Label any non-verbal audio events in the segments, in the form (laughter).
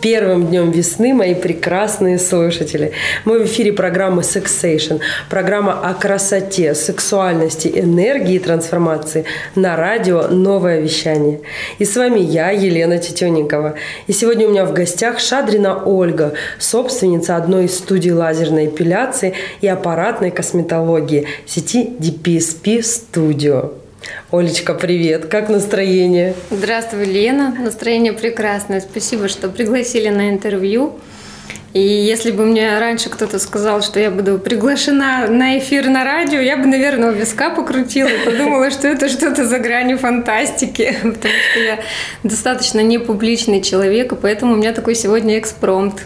Первым днем весны, мои прекрасные слушатели. Мы в эфире программы Sexation. Программа о красоте, сексуальности, энергии и трансформации на радио «Новое вещание». И с вами я, Елена Тетенникова. И сегодня у меня в гостях Шадрина Ольга, собственница одной из студий лазерной эпиляции и аппаратной косметологии сети DPSP Studio. Олечка, привет! Как настроение? Здравствуй, Лена. Настроение прекрасное. Спасибо, что пригласили на интервью. И если бы мне раньше кто-то сказал, что я буду приглашена на эфир на радио, я бы, наверное, у виска покрутила и подумала, что это что-то за гранью фантастики, (laughs) потому что я достаточно непубличный человек, и поэтому у меня такой сегодня экспромт.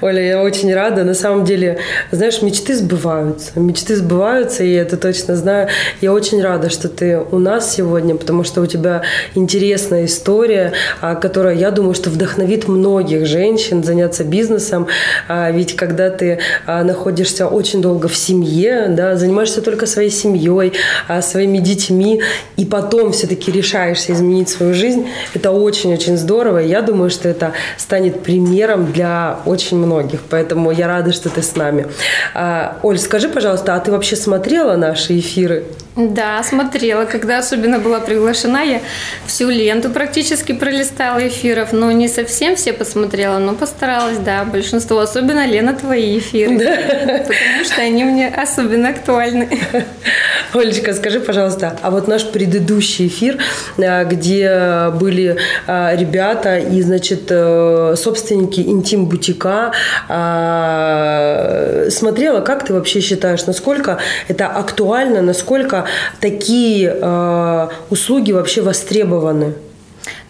Оля, я очень рада. На самом деле, знаешь, мечты сбываются. Мечты сбываются, и я это точно знаю. Я очень рада, что ты у нас сегодня, потому что у тебя интересная история, а, которая, я думаю, что вдохновит многих женщин заняться бизнесом, а, ведь когда ты а, находишься очень долго в семье, да, занимаешься только своей семьей, а, своими детьми, и потом все-таки решаешься изменить свою жизнь, это очень-очень здорово. И я думаю, что это станет примером для очень многих. Поэтому я рада, что ты с нами. Оль, скажи, пожалуйста, а ты вообще смотрела наши эфиры? Да, смотрела. Когда особенно была приглашена, я всю ленту практически пролистала эфиров. Но не совсем все посмотрела, но постаралась, да. Большинство, особенно, Лена, твои эфиры. Да. Потому что они мне особенно актуальны. (laughs) Олечка, скажи, пожалуйста, а вот наш предыдущий эфир, э, где были э, ребята и, значит, э, собственники интим-бутика, смотрела, как ты вообще считаешь, насколько это актуально, насколько такие услуги вообще востребованы?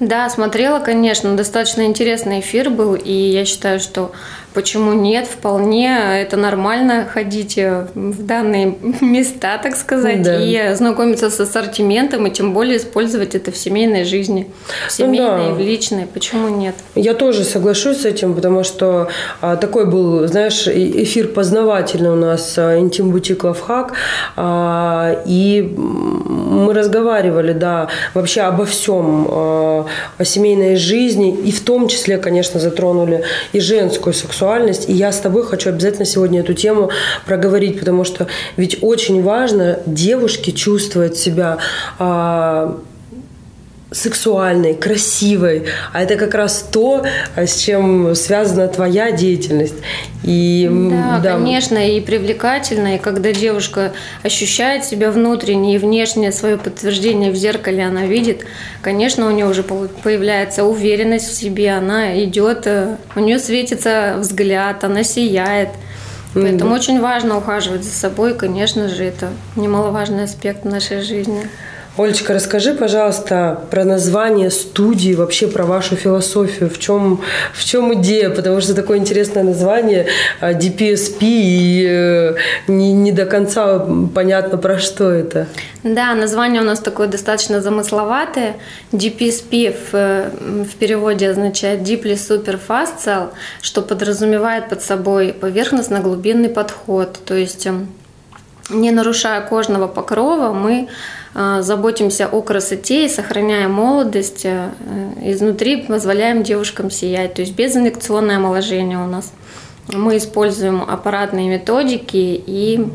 Да, смотрела, конечно, достаточно интересный эфир был, и я считаю, что Почему нет? Вполне это нормально ходить э, в данные (laughs) места, так сказать, да. и знакомиться с ассортиментом, и тем более использовать это в семейной жизни, в семейной, да. в личной. Почему нет? Я тоже соглашусь с этим, потому что а, такой был, знаешь, эфир познавательный у нас а, интим бутик лавхак, а, и мы разговаривали, да, вообще обо всем, а, о семейной жизни, и в том числе, конечно, затронули и женскую сексуальность. И я с тобой хочу обязательно сегодня эту тему проговорить, потому что ведь очень важно девушке чувствовать себя а, сексуальной, красивой, а это как раз то, а, с чем связана твоя деятельность. И, да, да, конечно, и привлекательно, и когда девушка ощущает себя внутренне и внешне свое подтверждение в зеркале она видит, конечно, у нее уже появляется уверенность в себе, она идет, э, у нее светится взгляд, она сияет. Поэтому mm-hmm. очень важно ухаживать за собой, конечно же, это немаловажный аспект нашей жизни. Олечка, расскажи, пожалуйста, про название студии, вообще про вашу философию. В чем, в чем идея? Потому что такое интересное название а, DPSP, и э, не, не до конца понятно, про что это. Да, название у нас такое достаточно замысловатое. DPSP в, в переводе означает Deeply Super Fast Cell, что подразумевает под собой поверхностно-глубинный подход. То есть эм, не нарушая кожного покрова, мы заботимся о красоте и сохраняем молодость. Э, изнутри позволяем девушкам сиять, то есть безинъекционное омоложение у нас. Мы используем аппаратные методики и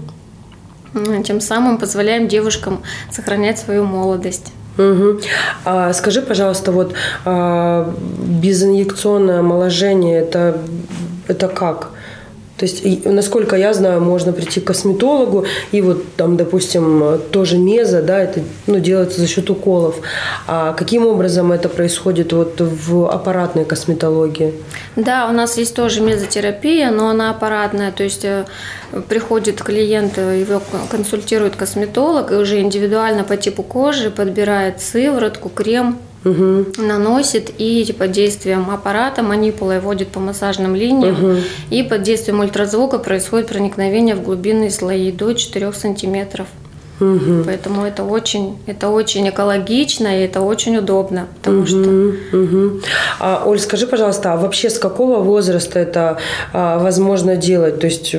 тем самым позволяем девушкам сохранять свою молодость. Угу. А скажи, пожалуйста, вот а, безинъекционное омоложение это это как? То есть, насколько я знаю, можно прийти к косметологу, и вот там, допустим, тоже меза, да, это ну, делается за счет уколов. А каким образом это происходит вот в аппаратной косметологии? Да, у нас есть тоже мезотерапия, но она аппаратная, то есть э, приходит клиент, его консультирует косметолог, и уже индивидуально по типу кожи подбирает сыворотку, крем, угу. наносит и под действием аппарата манипулой вводит по массажным линиям угу. и под действием ультразвука происходит проникновение в глубинные слои до 4 сантиметров. Угу. Поэтому это очень, это очень экологично и это очень удобно, потому угу, что. Угу. А, Оль, скажи, пожалуйста, а вообще с какого возраста это а, возможно делать? То есть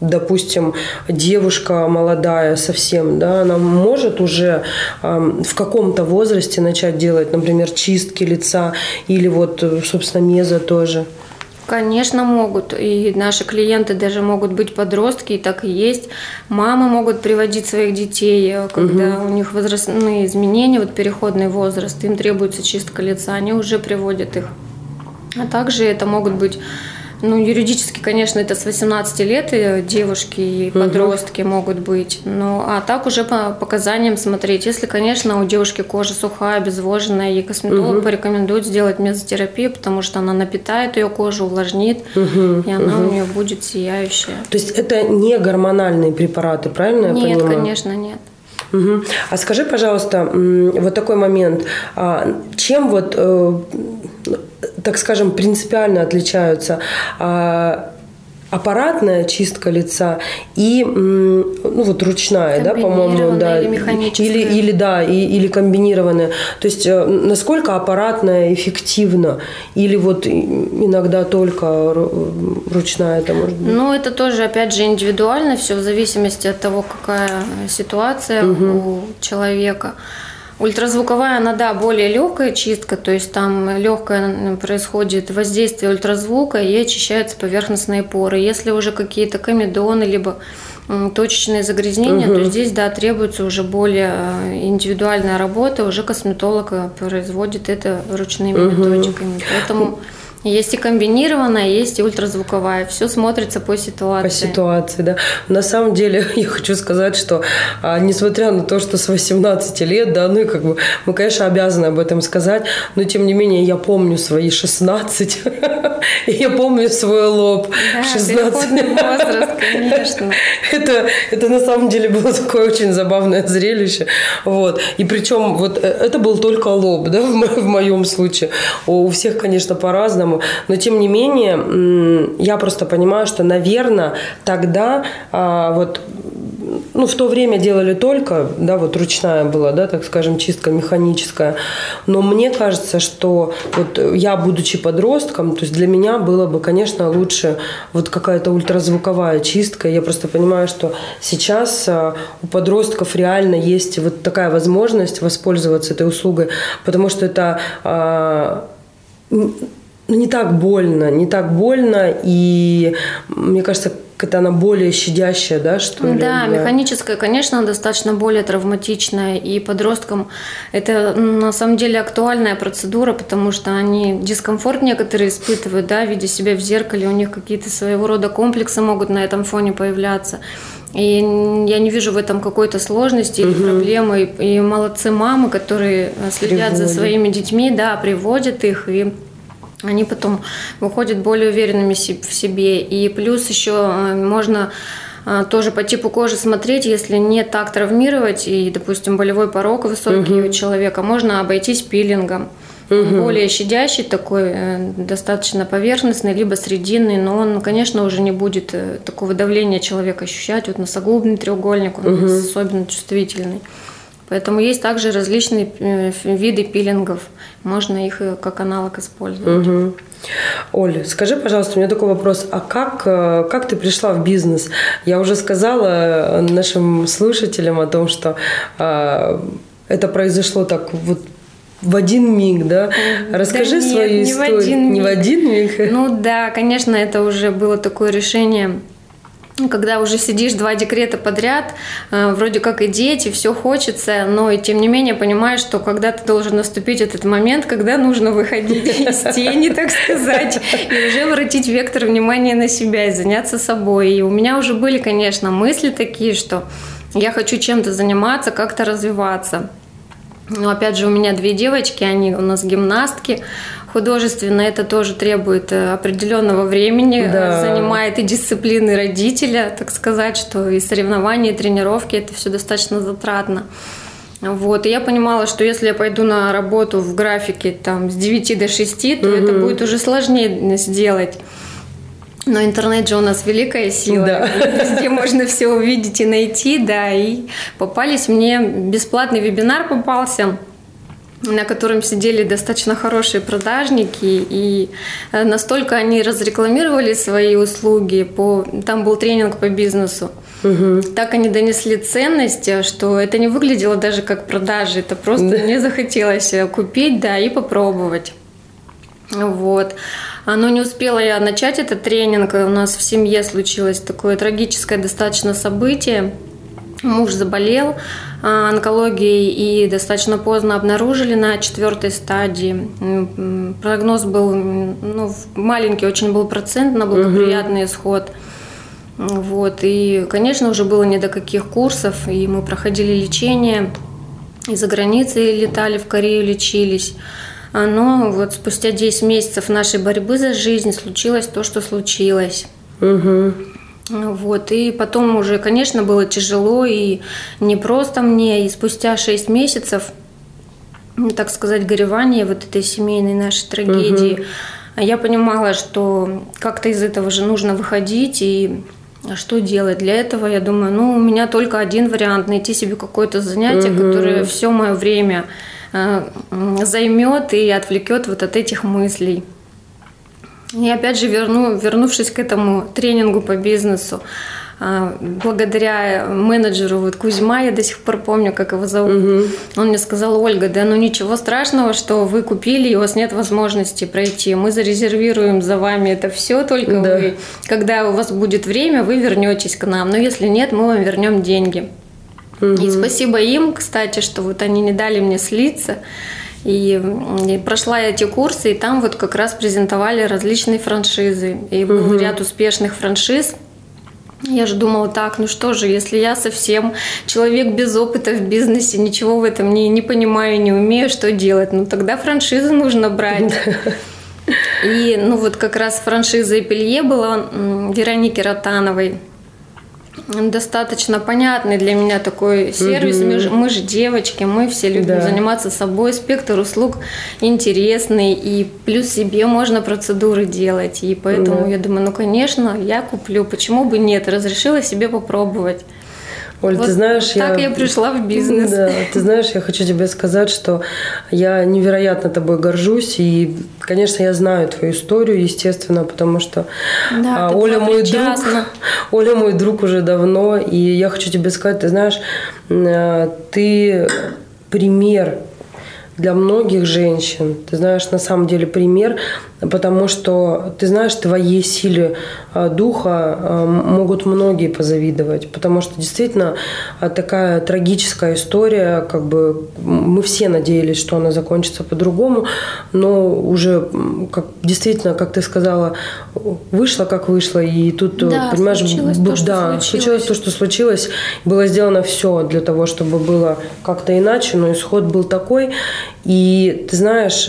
допустим, девушка молодая совсем, да, она может уже э, в каком-то возрасте начать делать, например, чистки лица или вот, собственно, меза тоже? Конечно, могут. И наши клиенты даже могут быть подростки, и так и есть. Мамы могут приводить своих детей, э, когда угу. у них возрастные изменения, вот переходный возраст, им требуется чистка лица, они уже приводят их. А также это могут быть ну, юридически, конечно, это с 18 лет и девушки и подростки угу. могут быть. Ну, а так уже по показаниям смотреть. Если, конечно, у девушки кожа сухая, обезвоженная, и косметолог угу. порекомендует сделать мезотерапию, потому что она напитает ее кожу, увлажнит, угу. и она угу. у нее будет сияющая. То есть это не гормональные препараты, правильно нет, я понимаю? Нет, конечно, нет. Угу. А скажи, пожалуйста, вот такой момент. А чем вот э, так скажем, принципиально отличаются а, аппаратная чистка лица и ну вот ручная, да, по-моему, да, или механическая, или, или да, и, или комбинированная. То есть э, насколько аппаратная эффективна, или вот иногда только ручная это может быть? Ну это тоже опять же индивидуально, все в зависимости от того, какая ситуация угу. у человека. Ультразвуковая, она, да, более легкая чистка, то есть там легкое происходит воздействие ультразвука и очищаются поверхностные поры. Если уже какие-то комедоны, либо точечные загрязнения, угу. то здесь, да, требуется уже более э, индивидуальная работа, уже косметолог э, производит это ручными угу. методиками. Поэтому есть и комбинированная, есть и ультразвуковая. Все смотрится по ситуации. По ситуации, да. На самом деле, (laughs) я хочу сказать, что а, несмотря на то, что с 18 лет, да, ну и как бы мы, конечно, обязаны об этом сказать, но тем не менее я помню свои 16, (laughs) (laughs) я помню свой лоб да, 16. возраст, конечно. (laughs) это, это на самом деле было такое очень забавное зрелище. Вот. И причем вот э, это был только лоб, да, (laughs) в, мо- в моем случае. У всех, конечно, по-разному по-разному. Но тем не менее, я просто понимаю, что, наверное, тогда а, вот ну, в то время делали только, да, вот ручная была, да, так скажем, чистка механическая. Но мне кажется, что вот я, будучи подростком, то есть для меня было бы, конечно, лучше вот какая-то ультразвуковая чистка. Я просто понимаю, что сейчас а, у подростков реально есть вот такая возможность воспользоваться этой услугой, потому что это а, ну, не так больно, не так больно, и мне кажется, это она более щадящая, да, что ли? Да, механическая, конечно, достаточно более травматичная, и подросткам это на самом деле актуальная процедура, потому что они дискомфорт некоторые испытывают, да, видя себя в зеркале, у них какие-то своего рода комплексы могут на этом фоне появляться. И я не вижу в этом какой-то сложности или угу. проблемы. И молодцы мамы, которые следят приводят. за своими детьми, да, приводят их и они потом выходят более уверенными в себе. И плюс еще э, можно э, тоже по типу кожи смотреть, если не так травмировать и, допустим, болевой порог высокий угу. у человека, можно обойтись пилингом. Угу. Более щадящий такой, э, достаточно поверхностный, либо срединный, но он, конечно, уже не будет такого давления человека ощущать. Вот носогубный треугольник, он угу. особенно чувствительный. Поэтому есть также различные э, виды пилингов. Можно их э, как аналог использовать. Угу. Оль, скажи, пожалуйста, у меня такой вопрос. А как, э, как ты пришла в бизнес? Я уже сказала нашим слушателям о том, что э, это произошло так вот в один миг, да? Расскажи да нет, свою не историю. В один миг. Не в один миг? Ну да, конечно, это уже было такое решение когда уже сидишь два декрета подряд, э, вроде как и дети, все хочется, но и тем не менее понимаешь, что когда ты должен наступить этот момент, когда нужно выходить (laughs) из тени, так сказать, и уже обратить вектор внимания на себя и заняться собой. И у меня уже были, конечно, мысли такие, что я хочу чем-то заниматься, как-то развиваться. Но опять же, у меня две девочки, они у нас гимнастки, Художественно это тоже требует э, определенного времени, э, да. занимает и дисциплины родителя, так сказать, что и соревнования, и тренировки, это все достаточно затратно. Вот, и я понимала, что если я пойду на работу в графике там, с 9 до 6, то угу. это будет уже сложнее сделать. Но интернет же у нас великая сила, да. везде можно все увидеть и найти, да, и попались мне, бесплатный вебинар попался – на котором сидели достаточно хорошие продажники, и э, настолько они разрекламировали свои услуги, по, там был тренинг по бизнесу, угу. так они донесли ценность, что это не выглядело даже как продажи, это просто да. мне захотелось купить, да, и попробовать. Вот. Но не успела я начать этот тренинг, у нас в семье случилось такое трагическое достаточно событие, Муж заболел а, онкологией и достаточно поздно обнаружили на четвертой стадии. Прогноз был ну, маленький, очень был процент на благоприятный угу. исход. Вот. И, конечно, уже было не до каких курсов, и мы проходили лечение, и за границей летали, в Корею лечились. А, но вот спустя 10 месяцев нашей борьбы за жизнь случилось то, что случилось. Угу. Вот, и потом уже, конечно, было тяжело и не просто мне, и спустя 6 месяцев, ну, так сказать, горевания вот этой семейной нашей трагедии, угу. я понимала, что как-то из этого же нужно выходить, и что делать? Для этого я думаю, ну, у меня только один вариант – найти себе какое-то занятие, угу. которое все мое время э, займет и отвлекет вот от этих мыслей. И опять же, верну, вернувшись к этому тренингу по бизнесу, а, благодаря менеджеру вот Кузьма, я до сих пор помню, как его зовут, угу. он мне сказал, Ольга, да ну ничего страшного, что вы купили, и у вас нет возможности пройти. Мы зарезервируем за вами это все, только да. вы, когда у вас будет время, вы вернетесь к нам. Но если нет, мы вам вернем деньги. Угу. И спасибо им, кстати, что вот они не дали мне слиться. И, и прошла эти курсы, и там вот как раз презентовали различные франшизы. И был угу. ряд успешных франшиз. Я же думала так, ну что же, если я совсем человек без опыта в бизнесе, ничего в этом не, не понимаю, не умею, что делать? Ну тогда франшизу нужно брать. И ну вот как раз франшиза Эпелье была Вероники Ротановой достаточно понятный для меня такой сервис. Угу. Мы, же, мы же девочки, мы все любим да. заниматься собой. Спектр услуг интересный, и плюс себе можно процедуры делать. И поэтому да. я думаю, ну, конечно, я куплю. Почему бы нет? Разрешила себе попробовать. Оль, вот ты знаешь, так я... я пришла в бизнес. Да, ты знаешь, я хочу тебе сказать, что я невероятно тобой горжусь, и, конечно, я знаю твою историю, естественно, потому что да, а, Оля мой причастна. друг, (laughs) Оля мой друг уже давно, и я хочу тебе сказать, ты знаешь, э, ты пример для многих женщин. Ты знаешь, на самом деле пример потому что, ты знаешь, твоей силе а, духа а, могут многие позавидовать, потому что действительно а, такая трагическая история, как бы мы все надеялись, что она закончится по-другому, но уже как, действительно, как ты сказала, вышло как вышло, и тут, да, понимаешь, случилось б, то, да, случилось. случилось то, что случилось, было сделано все для того, чтобы было как-то иначе, но исход был такой, и ты знаешь,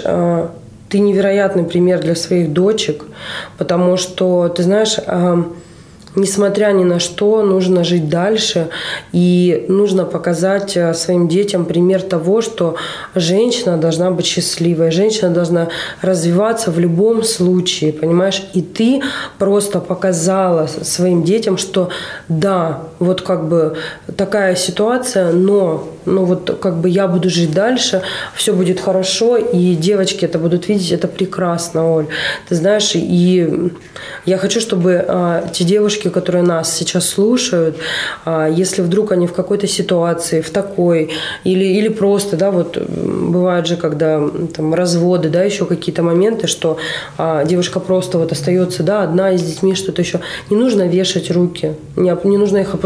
ты невероятный пример для своих дочек, потому что, ты знаешь, несмотря ни на что, нужно жить дальше. И нужно показать э, своим детям пример того, что женщина должна быть счастливой, женщина должна развиваться в любом случае, понимаешь? И ты просто показала своим детям, что да, вот как бы такая ситуация, но ну вот как бы я буду жить дальше, все будет хорошо, и девочки это будут видеть, это прекрасно, Оль. Ты знаешь, и я хочу, чтобы а, те девушки, которые нас сейчас слушают, а, если вдруг они в какой-то ситуации, в такой, или, или просто, да, вот бывает же, когда там разводы, да, еще какие-то моменты, что а, девушка просто вот остается, да, одна и с детьми, что-то еще. Не нужно вешать руки, не, не нужно их опускать,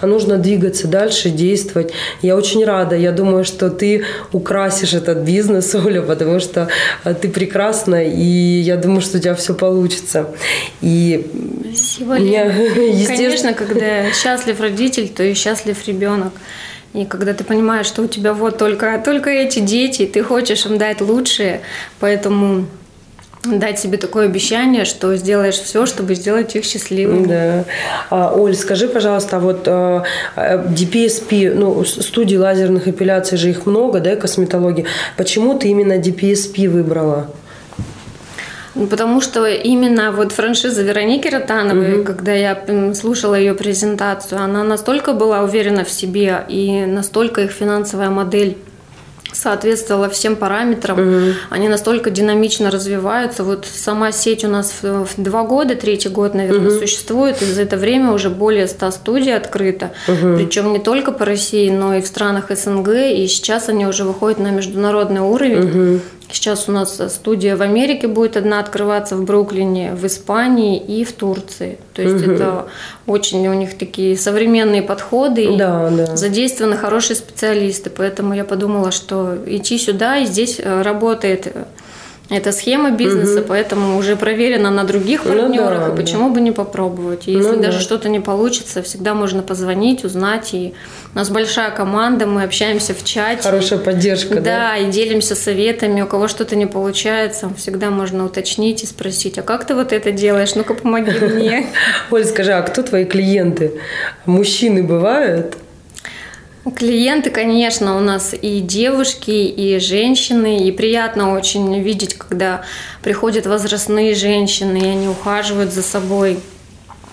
а нужно двигаться дальше, действовать. Я очень рада, я думаю, что ты украсишь этот бизнес, (laughs) Оля, потому что а, ты прекрасна, и я думаю, что у тебя все получится. И Спасибо, меня, (laughs) естественно... Конечно, когда счастлив родитель, то и счастлив ребенок. И когда ты понимаешь, что у тебя вот только, только эти дети, ты хочешь им дать лучшее, поэтому дать себе такое обещание, что сделаешь все, чтобы сделать их счастливыми. Да. А, Оль, скажи, пожалуйста, вот а, DPSP, ну, студии лазерных эпиляций же их много, да, косметологии. Почему ты именно DPSP выбрала? Ну, потому что именно вот франшиза Вероники Ротановой, угу. когда я слушала ее презентацию, она настолько была уверена в себе и настолько их финансовая модель соответствовала всем параметрам. Угу. Они настолько динамично развиваются. Вот сама сеть у нас в два года, третий год, наверное, угу. существует. И за это время уже более 100 студий открыто. Угу. Причем не только по России, но и в странах СНГ. И сейчас они уже выходят на международный уровень. Угу. Сейчас у нас студия в Америке будет одна открываться в Бруклине, в Испании и в Турции. То есть угу. это очень у них такие современные подходы. Да, и да. Задействованы хорошие специалисты. Поэтому я подумала, что идти сюда и здесь э, работает это схема бизнеса, угу. поэтому уже проверена на других партнерах, ну, да, и почему да. бы не попробовать. И если ну, даже да. что-то не получится, всегда можно позвонить, узнать. И у нас большая команда, мы общаемся в чате. Хорошая поддержка, да? Да, и делимся советами. У кого что-то не получается, всегда можно уточнить и спросить, а как ты вот это делаешь? Ну-ка, помоги мне. (laughs) Оль, скажи, а кто твои клиенты? Мужчины бывают? Клиенты, конечно, у нас и девушки, и женщины, и приятно очень видеть, когда приходят возрастные женщины, и они ухаживают за собой.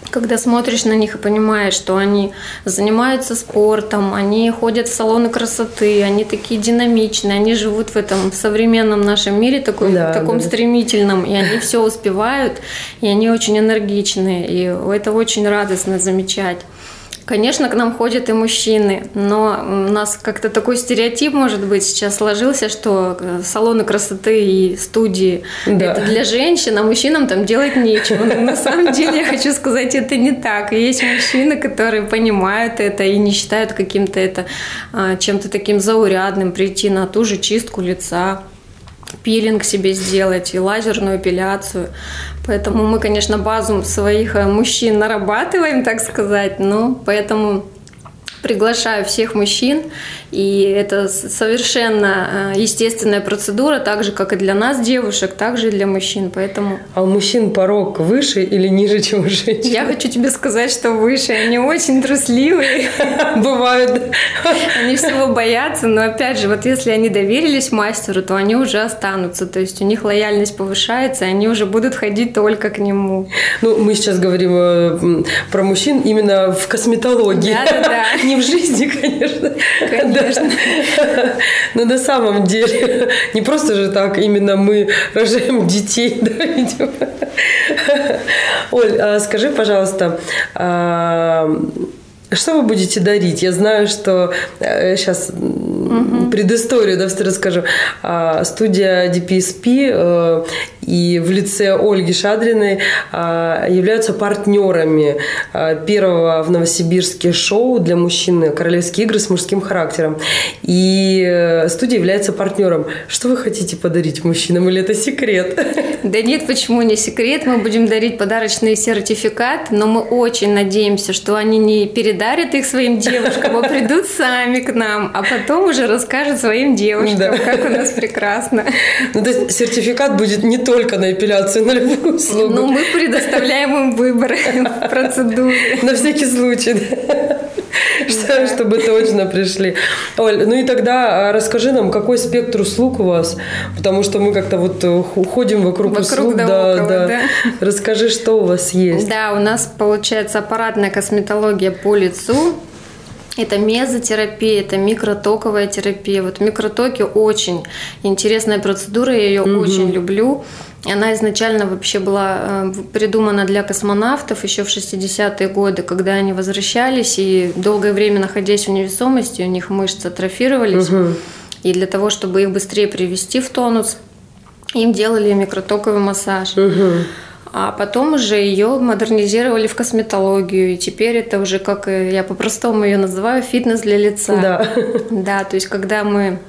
Когда смотришь на них и понимаешь, что они занимаются спортом, они ходят в салоны красоты, они такие динамичные, они живут в этом современном нашем мире такой, да, таком да. стремительном, и они все успевают, и они очень энергичные, и это очень радостно замечать. Конечно, к нам ходят и мужчины, но у нас как-то такой стереотип, может быть, сейчас сложился, что э, салоны красоты и студии да. это для женщин, а мужчинам там делать нечего. Но на самом деле я хочу сказать, это не так. Есть мужчины, которые понимают это и не считают каким-то это а, чем-то таким заурядным прийти на ту же чистку лица пилинг себе сделать и лазерную эпиляцию. Поэтому мы, конечно, базу своих э, мужчин нарабатываем, так сказать, но поэтому приглашаю всех мужчин, и это совершенно э, естественная процедура, так же, как и для нас, девушек, так же и для мужчин, поэтому... А у мужчин порог выше или ниже, чем у женщин? Я хочу тебе сказать, что выше. Они очень трусливые. (laughs) Бывают. Они всего боятся, но опять же, вот если они доверились мастеру, то они уже останутся, то есть у них лояльность повышается, и они уже будут ходить только к нему. Ну, мы сейчас говорим э, про мужчин именно в косметологии. Да, да, да (laughs) не в жизни, (laughs) конечно. Конечно. Да. Но на самом деле, не просто же так, именно мы рожаем детей, (laughs) да, видимо. Оль, а скажи, пожалуйста, а, что вы будете дарить? Я знаю, что сейчас э, угу. предысторию да, расскажу. А, студия DPSP э, и в лице Ольги Шадриной а, являются партнерами а, первого в Новосибирске шоу для мужчин «Королевские игры» с мужским характером. И э, студия является партнером. Что вы хотите подарить мужчинам или это секрет? (laughs) Да нет, почему не секрет? Мы будем дарить подарочный сертификат, но мы очень надеемся, что они не передарят их своим девушкам, а придут сами к нам, а потом уже расскажут своим девушкам, да. как у нас прекрасно. Ну, то есть сертификат будет не только на эпиляцию, на любую услугу. Ну, мы предоставляем им выбор в процедуре. На всякий случай, да. (laughs) чтобы точно пришли. Оль, ну и тогда а, расскажи нам, какой спектр услуг у вас, потому что мы как-то вот э, ходим вокруг, вокруг услуг. Да, да, около, да. да. Расскажи, что у вас есть. Да, у нас получается аппаратная косметология по лицу, это мезотерапия, это микротоковая терапия. Вот микротоки очень интересная процедура, я ее угу. очень люблю. Она изначально вообще была э, придумана для космонавтов еще в 60-е годы, когда они возвращались и долгое время находясь в невесомости, у них мышцы атрофировались. Угу. И для того, чтобы их быстрее привести в тонус, им делали микротоковый массаж. Угу. А потом уже ее модернизировали в косметологию, и теперь это уже, как я по-простому ее называю, фитнес для лица. Да. Да, то есть когда мы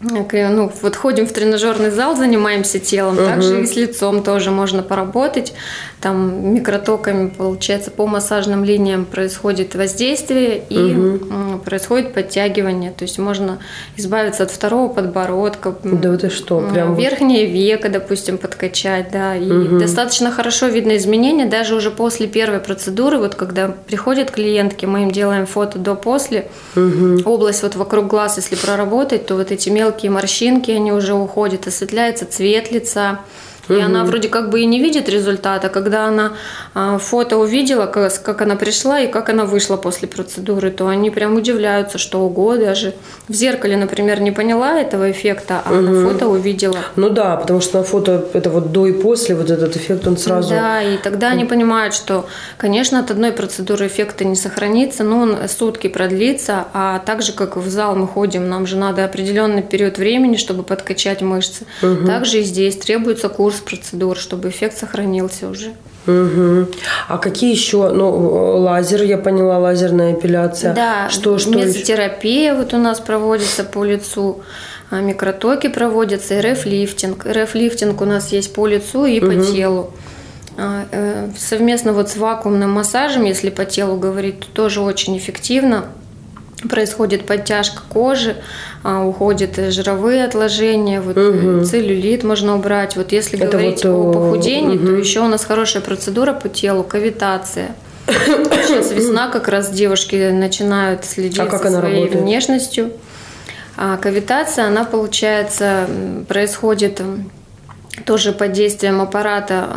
ну, вот ходим в тренажерный зал, занимаемся телом, угу. также и с лицом тоже можно поработать. Там микротоками, получается, по массажным линиям происходит воздействие и угу. происходит подтягивание. То есть можно избавиться от второго подбородка. Да и что? Прям верхнее веко, допустим, подкачать, да. И угу. достаточно хорошо видно изменения даже уже после первой процедуры. Вот когда приходят клиентки, мы им делаем фото до-после. Угу. Область вот вокруг глаз, если проработать, то вот эти мелкие морщинки, они уже уходят, осветляется цвет лица, И угу. она вроде как бы и не видит результата. Когда она а, фото увидела, как, как она пришла и как она вышла после процедуры, то они прям удивляются, что ого, даже в зеркале, например, не поняла этого эффекта, а угу. на фото увидела. Ну да, потому что на фото это вот до и после, вот этот эффект, он сразу... Да, и тогда они понимают, что, конечно, от одной процедуры эффекта не сохранится, но он сутки продлится, а так же, как в зал мы ходим, нам же надо определенный период времени, чтобы подкачать мышцы. Угу. Также и здесь требуется курс процедур, чтобы эффект сохранился уже. Угу. А какие еще? Ну, лазер, я поняла, лазерная эпиляция. Да, что, что мезотерапия вот у нас проводится по лицу, а микротоки проводятся, РФ-лифтинг. РФ-лифтинг у нас есть по лицу и угу. по телу. А, э, совместно вот с вакуумным массажем, если по телу говорить, то тоже очень эффективно происходит подтяжка кожи, а, уходят жировые отложения, вот угу. целлюлит можно убрать. Вот если Это говорить вот, о похудении, угу. то еще у нас хорошая процедура по телу, кавитация. (coughs) Сейчас весна, как раз девушки начинают следить а за своей работает? внешностью. А кавитация, она получается, происходит тоже под действием аппарата,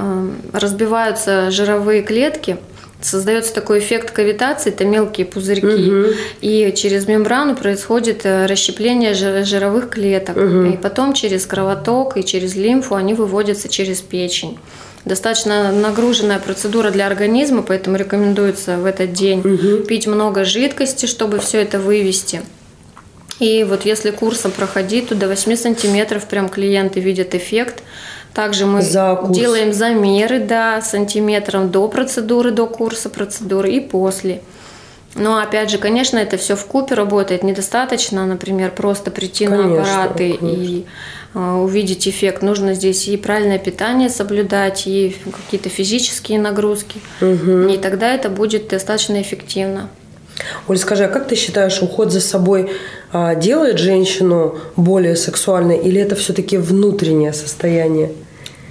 разбиваются жировые клетки – создается такой эффект кавитации, это мелкие пузырьки, угу. и через мембрану происходит э, расщепление жировых клеток, угу. и потом через кровоток и через лимфу они выводятся через печень. Достаточно нагруженная процедура для организма, поэтому рекомендуется в этот день угу. пить много жидкости, чтобы все это вывести. И вот если курсом проходить, то до 8 сантиметров прям клиенты видят эффект. Также мы За курс. делаем замеры да, сантиметром до процедуры, до курса процедуры и после. Но опять же, конечно, это все в купе работает. Недостаточно, например, просто прийти конечно, на аппараты конечно. и э, увидеть эффект. Нужно здесь и правильное питание соблюдать, и какие-то физические нагрузки. Угу. И тогда это будет достаточно эффективно. Оль, скажи, а как ты считаешь, уход за собой а, делает женщину более сексуальной или это все-таки внутреннее состояние?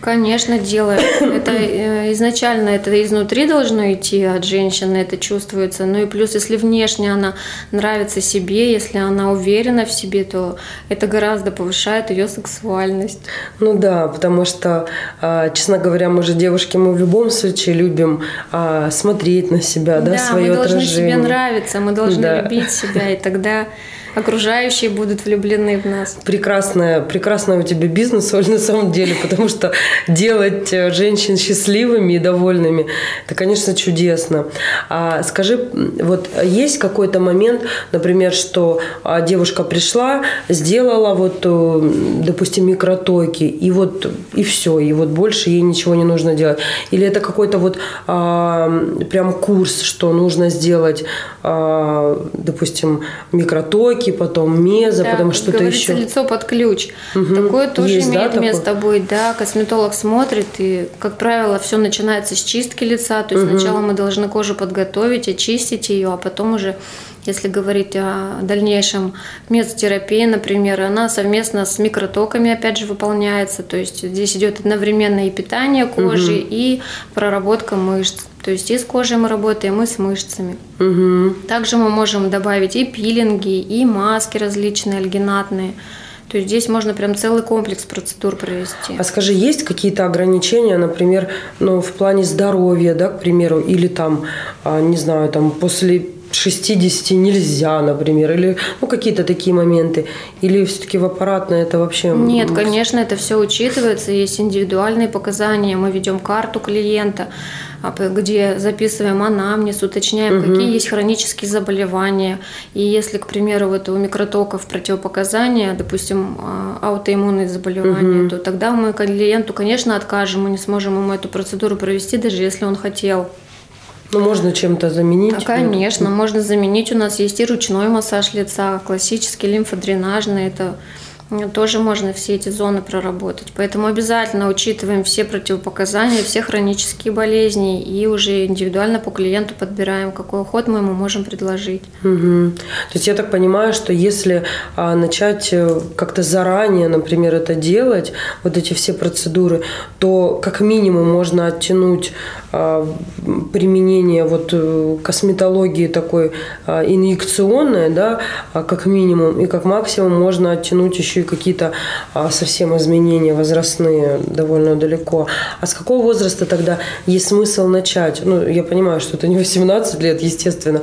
Конечно, делает. (coughs) Это э, изначально это изнутри должно идти от женщины, это чувствуется. Ну и плюс, если внешне она нравится себе, если она уверена в себе, то это гораздо повышает ее сексуальность. Ну да, потому что, а, честно говоря, мы же девушки, мы в любом случае любим а, смотреть на себя, да, да свое отражение. мы должны себе нравиться, мы должны да. любить себя, и тогда окружающие будут влюблены в нас. Прекрасная, прекрасная у тебя бизнес, Оль, на самом деле, потому что делать э, женщин счастливыми и довольными, это, конечно, чудесно. А скажи, вот есть какой-то момент, например, что а, девушка пришла, сделала вот, э, допустим, микротоки, и вот и все, и вот больше ей ничего не нужно делать. Или это какой-то вот а, прям курс, что нужно сделать, а, допустим, микротоки, шоки, потом меза, да, потом что-то еще. лицо под ключ. Угу. Такое тоже Есть, имеет да, место такое? быть. Да, косметолог смотрит, и, как правило, все начинается с чистки лица. То есть угу. сначала мы должны кожу подготовить, очистить ее, а потом уже если говорить о дальнейшем мезотерапии, например, она совместно с микротоками опять же выполняется. То есть здесь идет одновременно и питание кожи, угу. и проработка мышц. То есть и с кожей мы работаем, и с мышцами. Угу. Также мы можем добавить и пилинги, и маски различные, альгинатные. То есть здесь можно прям целый комплекс процедур провести. А скажи, есть какие-то ограничения, например, ну, в плане здоровья, да, к примеру, или там, а, не знаю, там после 60 нельзя, например, или ну, какие-то такие моменты, или все-таки в аппаратное это вообще... Нет, конечно, это все учитывается, есть индивидуальные показания, мы ведем карту клиента, где записываем анамнез, уточняем, угу. какие есть хронические заболевания, и если, к примеру, вот у микротоков противопоказания, допустим, а, аутоиммунные заболевания, угу. то тогда мы клиенту, конечно, откажем, мы не сможем ему эту процедуру провести, даже если он хотел. Ну, можно чем-то заменить? А, конечно, можно заменить. У нас есть и ручной массаж лица, классический лимфодренажный. Это тоже можно все эти зоны проработать. Поэтому обязательно учитываем все противопоказания, все хронические болезни и уже индивидуально по клиенту подбираем, какой уход мы ему можем предложить. Угу. То есть я так понимаю, что если а, начать э, как-то заранее, например, это делать, вот эти все процедуры, то как минимум можно оттянуть а, применение вот э, косметологии такой а, инъекционной, да, а, как минимум, и как максимум можно оттянуть еще еще и какие-то а, совсем изменения возрастные довольно далеко. А с какого возраста тогда есть смысл начать? Ну, я понимаю, что это не 18 лет, естественно.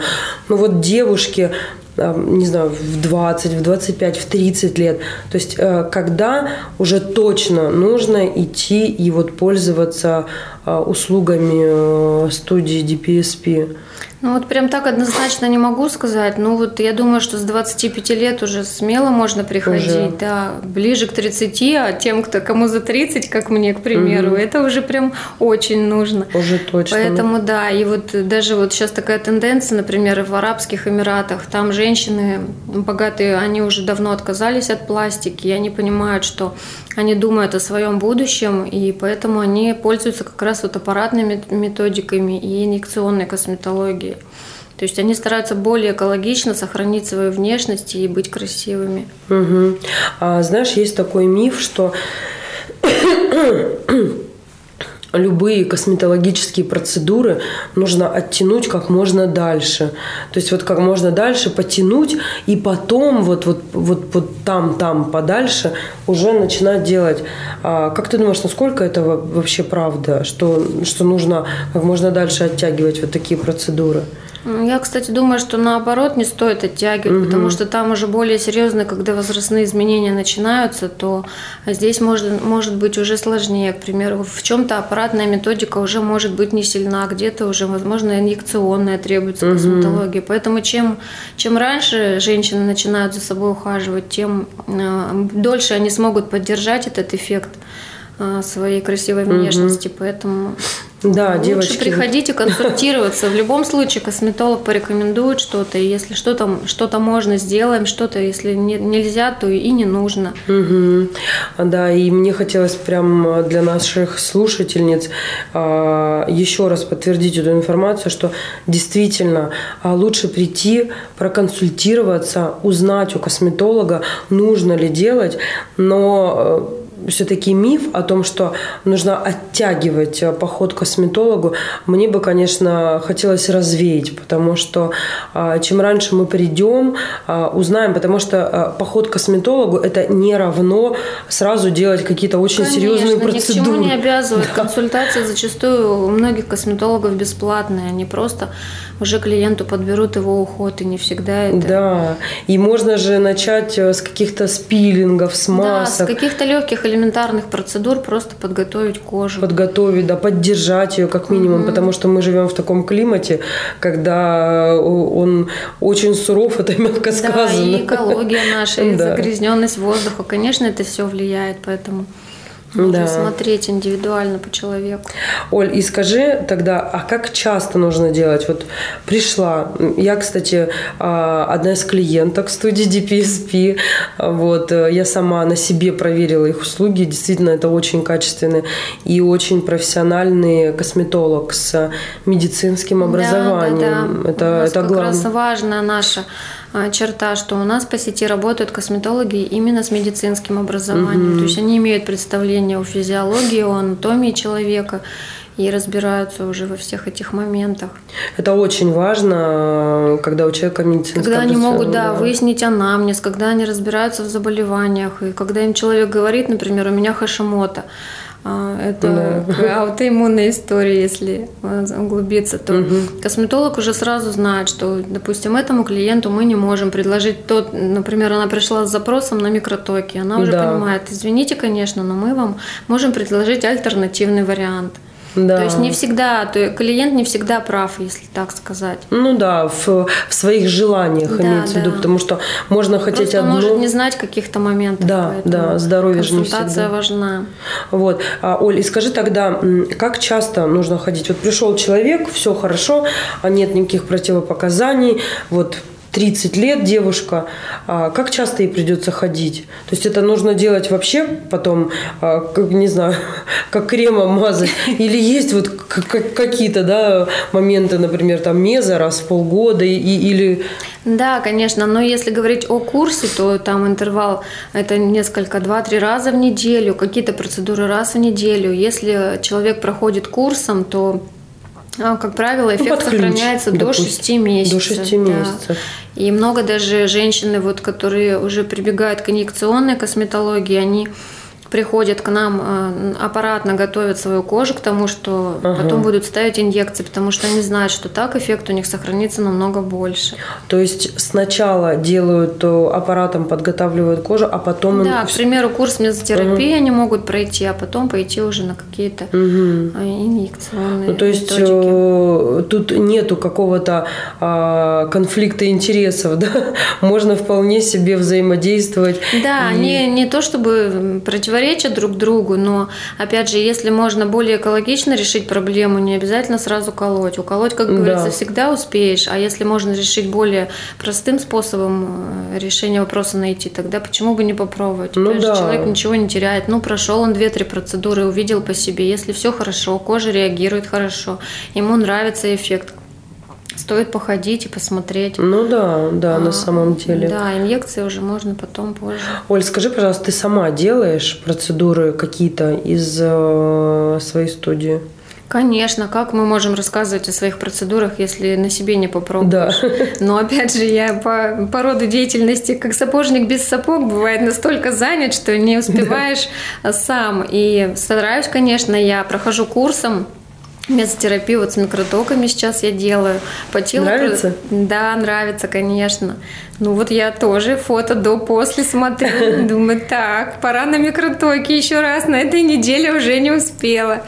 Но вот девушки, не знаю, в 20, в 25, в 30 лет. То есть э, когда уже точно нужно идти и вот пользоваться э, услугами э, студии DPSP? Ну вот прям так однозначно не могу сказать. Ну вот я думаю, что с 25 лет уже смело можно приходить, уже. да, ближе к 30, а тем, кто кому за 30, как мне, к примеру, угу. это уже прям очень нужно. Уже точно. Поэтому да, и вот даже вот сейчас такая тенденция, например, в Арабских Эмиратах, там женщины богатые, они уже давно отказались от пластики, и они понимают, что они думают о своем будущем, и поэтому они пользуются как раз вот аппаратными методиками и инъекционной косметологией. То есть они стараются более экологично сохранить свою внешность и быть красивыми. Угу. А, знаешь, есть такой миф, что любые косметологические процедуры нужно оттянуть как можно дальше. То есть вот как можно дальше потянуть и потом вот, вот, вот, вот там, там подальше уже начинать делать. А как ты думаешь, насколько это вообще правда, что, что нужно как можно дальше оттягивать вот такие процедуры? Я, кстати, думаю, что наоборот не стоит оттягивать, угу. потому что там уже более серьезно, когда возрастные изменения начинаются, то здесь может, может быть уже сложнее. К примеру, в чем-то аппаратная методика уже может быть не сильна, где-то уже, возможно, инъекционная требуется угу. косметология. Поэтому чем, чем раньше женщины начинают за собой ухаживать, тем э, дольше они смогут поддержать этот эффект э, своей красивой внешности. Угу. Поэтому да, Лучше девочки. приходите консультироваться. В любом случае косметолог порекомендует что-то. Если что-то что можно, сделаем. Что-то, если не, нельзя, то и не нужно. Угу. Да, и мне хотелось прям для наших слушательниц а, еще раз подтвердить эту информацию, что действительно а, лучше прийти, проконсультироваться, узнать у косметолога, нужно ли делать, но все-таки миф о том, что нужно оттягивать э, поход к косметологу, мне бы, конечно, хотелось развеять, потому что а, чем раньше мы придем, а, узнаем, потому что а, поход к косметологу это не равно сразу делать какие-то очень конечно, серьезные процедуры. Ни к чему не обязывают. (laughs) Да. Консультации зачастую у многих косметологов бесплатные, они просто уже клиенту подберут его уход, и не всегда это... Да, и можно же начать э, с каких-то спилингов, с масок. Да, с каких-то легких элементарных процедур просто подготовить кожу. Подготовить, да, поддержать ее как минимум, mm-hmm. потому что мы живем в таком климате, когда э, он очень суров, это мягко сказано. Да, и экология наша, и (laughs) загрязненность воздуха, конечно, это все влияет, поэтому... Нужно да. смотреть индивидуально по человеку. Оль, и скажи тогда, а как часто нужно делать? Вот пришла, я, кстати, а, одна из клиенток студии DPSP, вот, э, я сама на себе проверила их услуги, действительно, это очень качественный и очень профессиональный косметолог с медицинским образованием. Да, да, да. Это, У нас это как главное. раз важно наша а, черта, что у нас по сети работают косметологи именно с медицинским образованием. Угу. То есть они имеют представление о физиологии, о анатомии человека и разбираются уже во всех этих моментах. Это очень важно, когда у человека медицинское Когда они могут, да, да, выяснить анамнез, когда они разбираются в заболеваниях, и когда им человек говорит, например, у меня хашимота, а, это да. аутоиммунная история, если углубиться, то угу. косметолог уже сразу знает, что, допустим, этому клиенту мы не можем предложить тот, например, она пришла с запросом на микротоки, она уже да. понимает, извините, конечно, но мы вам можем предложить альтернативный вариант. Да. То есть не всегда, то есть клиент не всегда прав, если так сказать. Ну да, в, в своих желаниях да, имеется да. в виду, потому что можно хотеть Просто одно. может не знать каких-то моментов. Да, да, здоровье же не всегда. важна. Вот, а, Оль, и скажи тогда, как часто нужно ходить? Вот пришел человек, все хорошо, а нет никаких противопоказаний, вот 30 лет девушка, а как часто ей придется ходить? То есть это нужно делать вообще потом, а, как, не знаю, (laughs) как кремом мазать? Или есть вот какие-то да, моменты, например, там меза раз в полгода и, или... Да, конечно, но если говорить о курсе, то там интервал это несколько, два-три раза в неделю, какие-то процедуры раз в неделю. Если человек проходит курсом, то как правило, эффект под ключ, сохраняется до допустим. 6 месяцев. До шести да. месяцев. И много даже женщины, вот, которые уже прибегают к инъекционной косметологии, они приходят к нам э, аппаратно готовят свою кожу к тому, что Ага. потом будут ставить инъекции, потому что они знают, что так эффект у них сохранится намного больше. То есть сначала делают э, аппаратом, подготавливают кожу, а потом... Да, к примеру, курс мезотерапии они могут пройти, а потом пойти уже на какие-то э, инъекционные Ну, то есть методики. тут нету какого-то а, конфликта интересов, (laughs) да? Можно вполне себе взаимодействовать. Да, И- не, не то чтобы противоречат друг другу, но опять же, если можно более экологично решить проблему, не обязательно сразу колоть. Уколоть, как Да. говорится, всегда успеешь, а если можно решить более простым способом э, решения вопроса найти, тогда почему бы не попробовать? Ну Опять же, да. человек ничего не теряет. Ну, прошел он 2-3 процедуры, увидел по себе. Если все хорошо, кожа реагирует хорошо, ему нравится эффект, стоит походить и посмотреть. Ну да, да, на А, самом деле. Да, инъекции уже можно потом позже. Оль, скажи, пожалуйста, ты сама делаешь процедуры какие-то из э, своей студии? Конечно, как мы можем рассказывать о своих процедурах, если на себе не попробуешь? Да. Но опять же, я по, по роду деятельности, как сапожник без сапог, бывает настолько занят, что не успеваешь (laughs) сам. И стараюсь, конечно, я прохожу курсом мезотерапию вот с микротоками сейчас я делаю. По телу Нравится? Да, нравится, конечно. Ну вот я тоже фото до-после смотрю. (laughs) Думаю, так, пора на микротоки еще раз. На этой неделе уже не успела.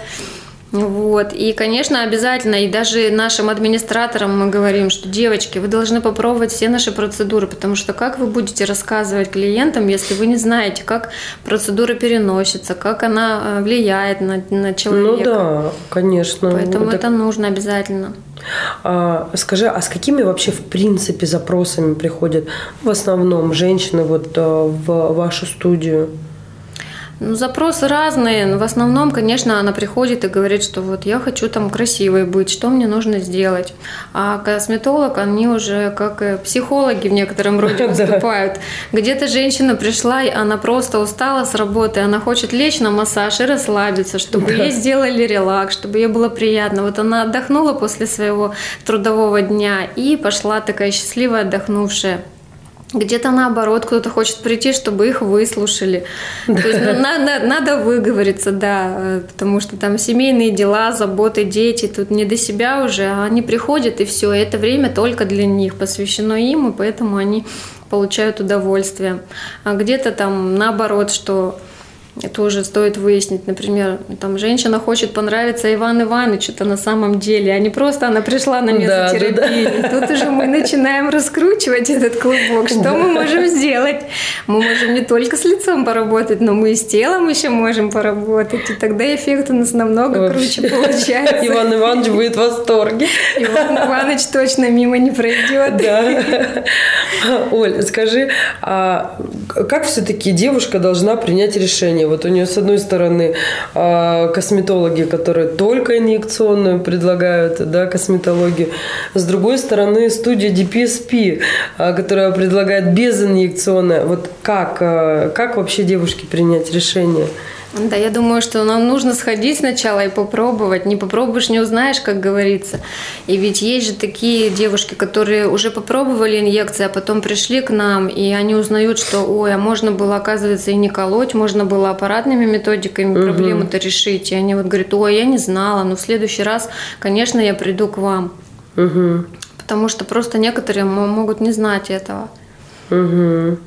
Вот. И, конечно, обязательно, и даже нашим администраторам мы говорим, что, девочки, вы должны попробовать все наши процедуры, потому что как вы будете рассказывать клиентам, если вы не знаете, как процедура переносится, как она э, влияет на, на Ну человека. да, конечно. Поэтому Вот это нужно обязательно. А, скажи, а с какими вообще в принципе запросами приходят в основном женщины вот э, в вашу студию? Ну, запросы разные, в основном, конечно, она приходит и говорит, что вот я хочу там красивой быть, что мне нужно сделать. А косметолог, они уже как психологи в некотором (laughs) роде выступают. Где-то женщина пришла, и она просто устала с работы, она хочет лечь на массаж и расслабиться, чтобы ей сделали релакс, чтобы ей было приятно. Вот она отдохнула после своего трудового дня и пошла такая счастливая, отдохнувшая. Где-то наоборот, кто-то хочет прийти, чтобы их выслушали. То есть ну, на- на- надо выговориться, да, э, потому что там семейные дела, заботы, дети, тут не до себя уже, а они приходят, и все, это время только для них посвящено им, и поэтому они получают удовольствие. А где-то там наоборот, что тоже стоит выяснить, например, там женщина хочет понравиться Иван Ивановичу, это на самом деле, а не просто она пришла на Да, да, мезотерапию. И Тут уже мы начинаем раскручивать этот клубок. Что мы можем сделать? Мы можем не только с лицом поработать, но мы и с телом еще можем поработать. И тогда эффект у нас намного Вообще. круче получается. Иван Иванович будет в восторге. Иван Иванович точно мимо не пройдет. Да. Оль, скажи, а как все-таки девушка должна принять решение? Вот у нее, с одной стороны, а, косметологи, которые только инъекционную предлагают, да, косметологию. С другой стороны, студия DPSP, а, которая предлагает безинъекционное. Вот как, а, как вообще девушке принять решение? Да, я думаю, что нам нужно сходить сначала и попробовать. Не попробуешь, не узнаешь, как говорится. И ведь есть же такие девушки, которые уже попробовали инъекции, а потом пришли к нам, и они узнают, что, ой, а можно было, оказывается, и не колоть, можно было аппаратными методиками проблему-то решить. И они вот говорят, ой, я не знала, но в следующий раз, конечно, я приду к вам. Мгм. Потому что просто некоторые мо- могут не знать этого. Мгм.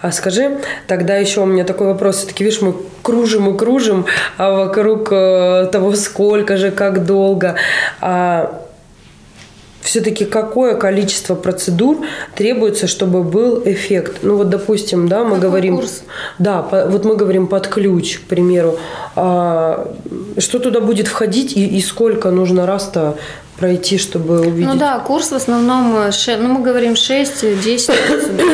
А скажи, тогда еще у меня такой вопрос. Все-таки, видишь, мы кружим и кружим а вокруг э, того, сколько же, как долго. А все-таки какое количество процедур требуется, чтобы был эффект? Ну вот, допустим, да, мы Какой говорим... курс? Да, по- вот мы говорим под ключ, к примеру. А, что туда будет входить и, и сколько нужно раз-то пройти, чтобы увидеть? Ну да, курс в основном, э, ше- ну мы говорим 6-10 процедур.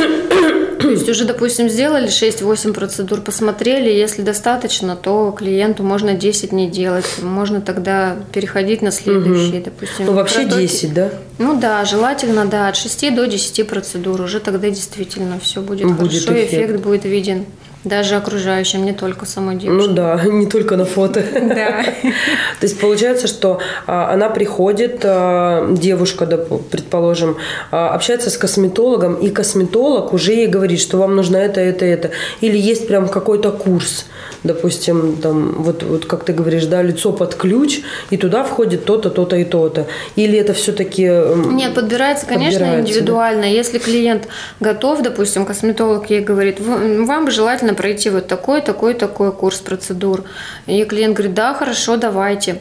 То есть уже, допустим, сделали 6-8 процедур, посмотрели, если достаточно, то клиенту можно 10 не делать. Можно тогда переходить на следующие, допустим. Ну вообще протоки. 10, да? Ну да, желательно, да, от 6 до 10 процедур. Уже тогда действительно все будет, Будет хорошо, эффект. эффект будет виден. Даже окружающим, не только самой девушке. Ну да, (laughs) не только на фото. Да. (laughs) То есть получается, что а, она приходит, а, девушка, предположим, а, общается с косметологом, и косметолог уже ей говорит, что вам нужно это, это, это. Или есть прям какой-то курс, допустим, там, вот, вот как ты говоришь, да, лицо под ключ, и туда входит то-то, то-то и то-то. Или это все-таки... Нет, подбирается, конечно, подбирается, индивидуально. Да? Если клиент готов, допустим, косметолог ей говорит, вам бы желательно пройти вот такой, такой, такой курс процедур. И клиент говорит, да, хорошо, давайте.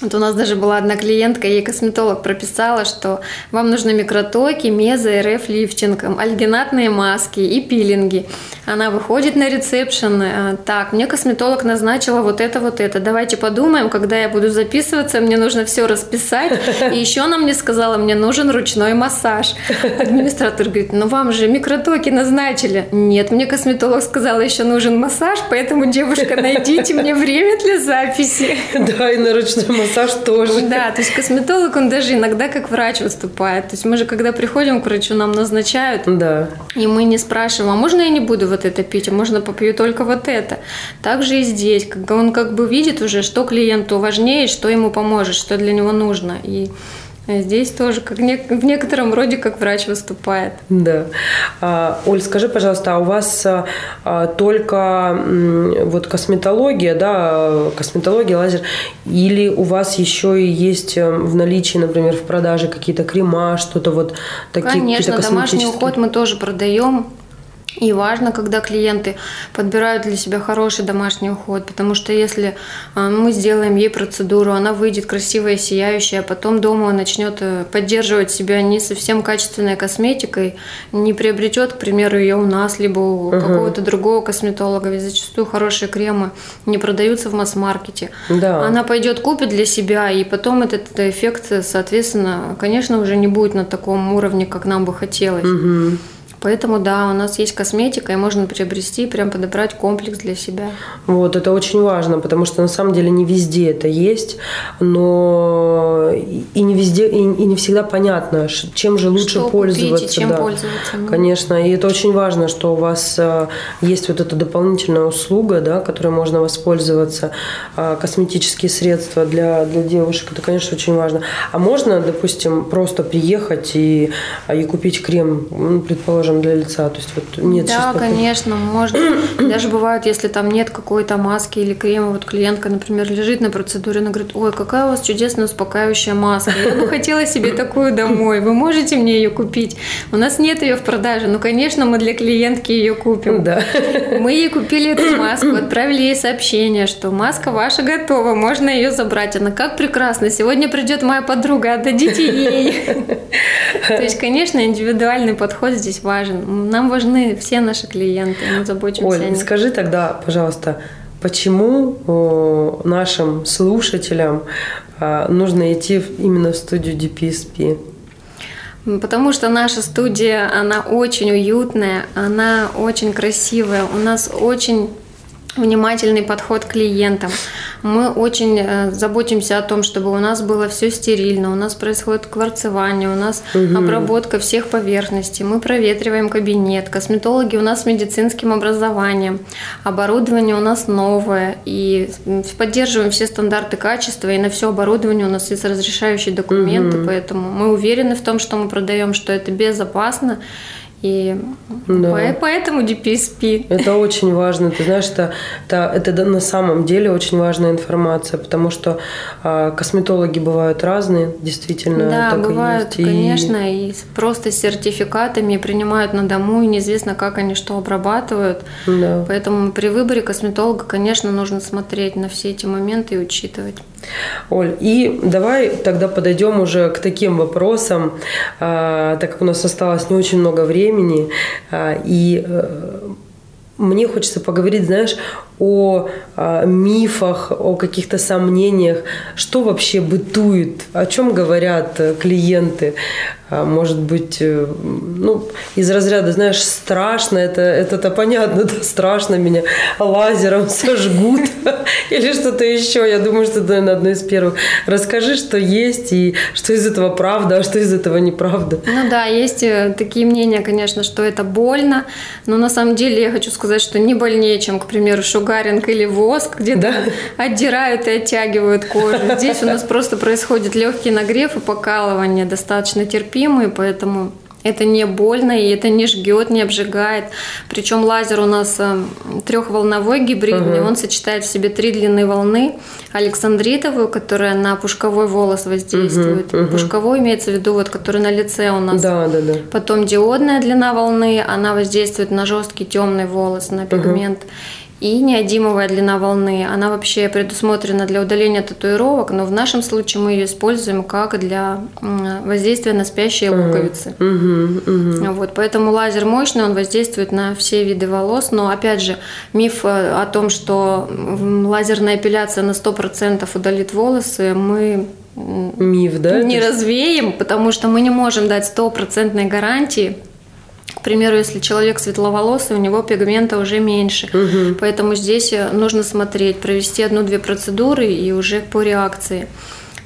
Вот у нас даже была одна клиентка, ей косметолог прописала, что вам нужны микротоки, мезо, РФ, лифтинг, альгинатные маски и пилинги. Она выходит на ресепшн, э, так, мне косметолог назначила вот это, вот это. Давайте подумаем, когда я буду записываться, мне нужно все расписать. (laughs) И еще она мне сказала, мне нужен ручной массаж. Администратор говорит, ну вам же микротоки назначили. Нет, мне косметолог сказала, еще нужен массаж, поэтому, девушка, найдите мне время для записи. (laughs) Да, и на ручной массаж массаж тоже. Да, то есть косметолог, он даже иногда как врач выступает. То есть мы же, когда приходим к врачу, нам назначают. Да. И мы не спрашиваем, а можно я не буду вот это пить, а можно попью только вот это. Также и здесь. Он как бы видит уже, что клиенту важнее, что ему поможет, что для него нужно. И Здесь тоже как не, в некотором роде как врач выступает. Да. А, Оль, скажи, пожалуйста, а у вас а, только вот косметология, да, косметология, лазер, или у вас еще и есть э, в наличии, например, в продаже какие-то крема, что-то вот такие Конечно, домашний уход мы тоже продаем. И важно, когда клиенты подбирают для себя хороший домашний уход, потому что если а, мы сделаем ей процедуру, она выйдет красивая, сияющая, а потом дома начнет э, поддерживать себя не совсем качественной косметикой, не приобретет, к примеру, ее у нас, либо у uh-huh. какого-то другого косметолога, ведь зачастую хорошие кремы не продаются в масс-маркете. Да. Она пойдет, купит для себя, и потом этот эффект, соответственно, конечно, уже не будет на таком уровне, как нам бы хотелось. Uh-huh. Поэтому да, у нас есть косметика, и можно приобрести, прям подобрать комплекс для себя. Вот, это очень важно, потому что на самом деле не везде это есть, но и не везде, и, и не всегда понятно, чем же лучше что пользоваться. Купить и чем да. пользоваться. Ну. Конечно, и это очень важно, что у вас э, есть вот эта дополнительная услуга, да, которой можно воспользоваться, э, косметические средства для, для девушек, это, конечно, очень важно. А можно, допустим, просто приехать и, и купить крем, ну, предположим, скажем, для лица? То есть вот нет Да, конечно, можно. (clears throat) Даже бывает, если там нет какой-то маски или крема, вот клиентка, например, лежит на процедуре, она говорит, ой, какая у вас чудесная успокаивающая маска, я бы хотела себе такую домой, вы можете мне ее купить? У нас нет ее в продаже, ну, конечно, мы для клиентки ее купим. Да. Мы ей купили эту маску, отправили ей сообщение, что маска ваша готова, можно ее забрать. Она как прекрасно, сегодня придет моя подруга, отдадите ей. (laughs) То есть, (laughs) конечно, индивидуальный подход здесь важен. Нам важны все наши клиенты, мы заботимся Оль, о них. скажи тогда, пожалуйста, почему нашим слушателям а, нужно идти именно в студию DPSP? Потому что наша студия, она очень уютная, она очень красивая, у нас очень внимательный подход к клиентам. Мы очень э, заботимся о том, чтобы у нас было все стерильно, у нас происходит кварцевание, у нас угу. обработка всех поверхностей, мы проветриваем кабинет, косметологи у нас с медицинским образованием, оборудование у нас новое, и поддерживаем все стандарты качества, и на все оборудование у нас есть разрешающие документы, угу. поэтому мы уверены в том, что мы продаем, что это безопасно, и да. поэтому DPSP. Это очень важно. Ты знаешь, это, это, это на самом деле очень важная информация, потому что а, косметологи бывают разные, действительно. Да, бывают, есть. конечно, и... и просто с сертификатами принимают на дому, и неизвестно, как они что обрабатывают. Да. Поэтому при выборе косметолога, конечно, нужно смотреть на все эти моменты и учитывать. Оль, и давай тогда подойдем уже к таким вопросам, а, так как у нас осталось не очень много времени, а, и э, мне хочется поговорить, знаешь, о, о мифах, о каких-то сомнениях, что вообще бытует, о чем говорят клиенты, а, может быть, э, ну, из разряда, знаешь, страшно, это, это-то понятно, (laughs) да, страшно меня лазером (laughs) сожгут (laughs) или что-то еще. Я думаю, что это, наверное, одно из первых. Расскажи, что есть и что из этого правда, а что из этого неправда. Ну да, есть э, такие мнения, конечно, что это больно, но на самом деле я хочу сказать, что не больнее, чем, к примеру, шугаринг или воск, где да? отдирают и оттягивают кожу. Здесь у нас просто происходит легкий нагрев и покалывание, достаточно терпимый, поэтому это не больно и это не жгет, не обжигает. Причем лазер у нас э, трехволновой гибридный, угу. он сочетает в себе три длины волны. Александритовую, которая на пушковой волос воздействует. Угу, угу. Пушковой имеется в виду, вот, который на лице у нас. Да, да, да. Потом диодная длина волны, она воздействует на жесткий темный волос, на пигмент. Угу и неодимовая длина волны. Она вообще предусмотрена для удаления татуировок, но в нашем случае мы ее используем как для воздействия на спящие луковицы. Uh-huh, uh-huh. Вот, поэтому лазер мощный, он воздействует на все виды волос, но опять же миф э, о том, что лазерная эпиляция на 100% удалит волосы, мы Миф, да? Не развеем, потому что мы не можем дать стопроцентной гарантии к примеру, если человек светловолосый, у него пигмента уже меньше. Угу. Поэтому здесь э, нужно смотреть, провести одну-две процедуры и уже по реакции.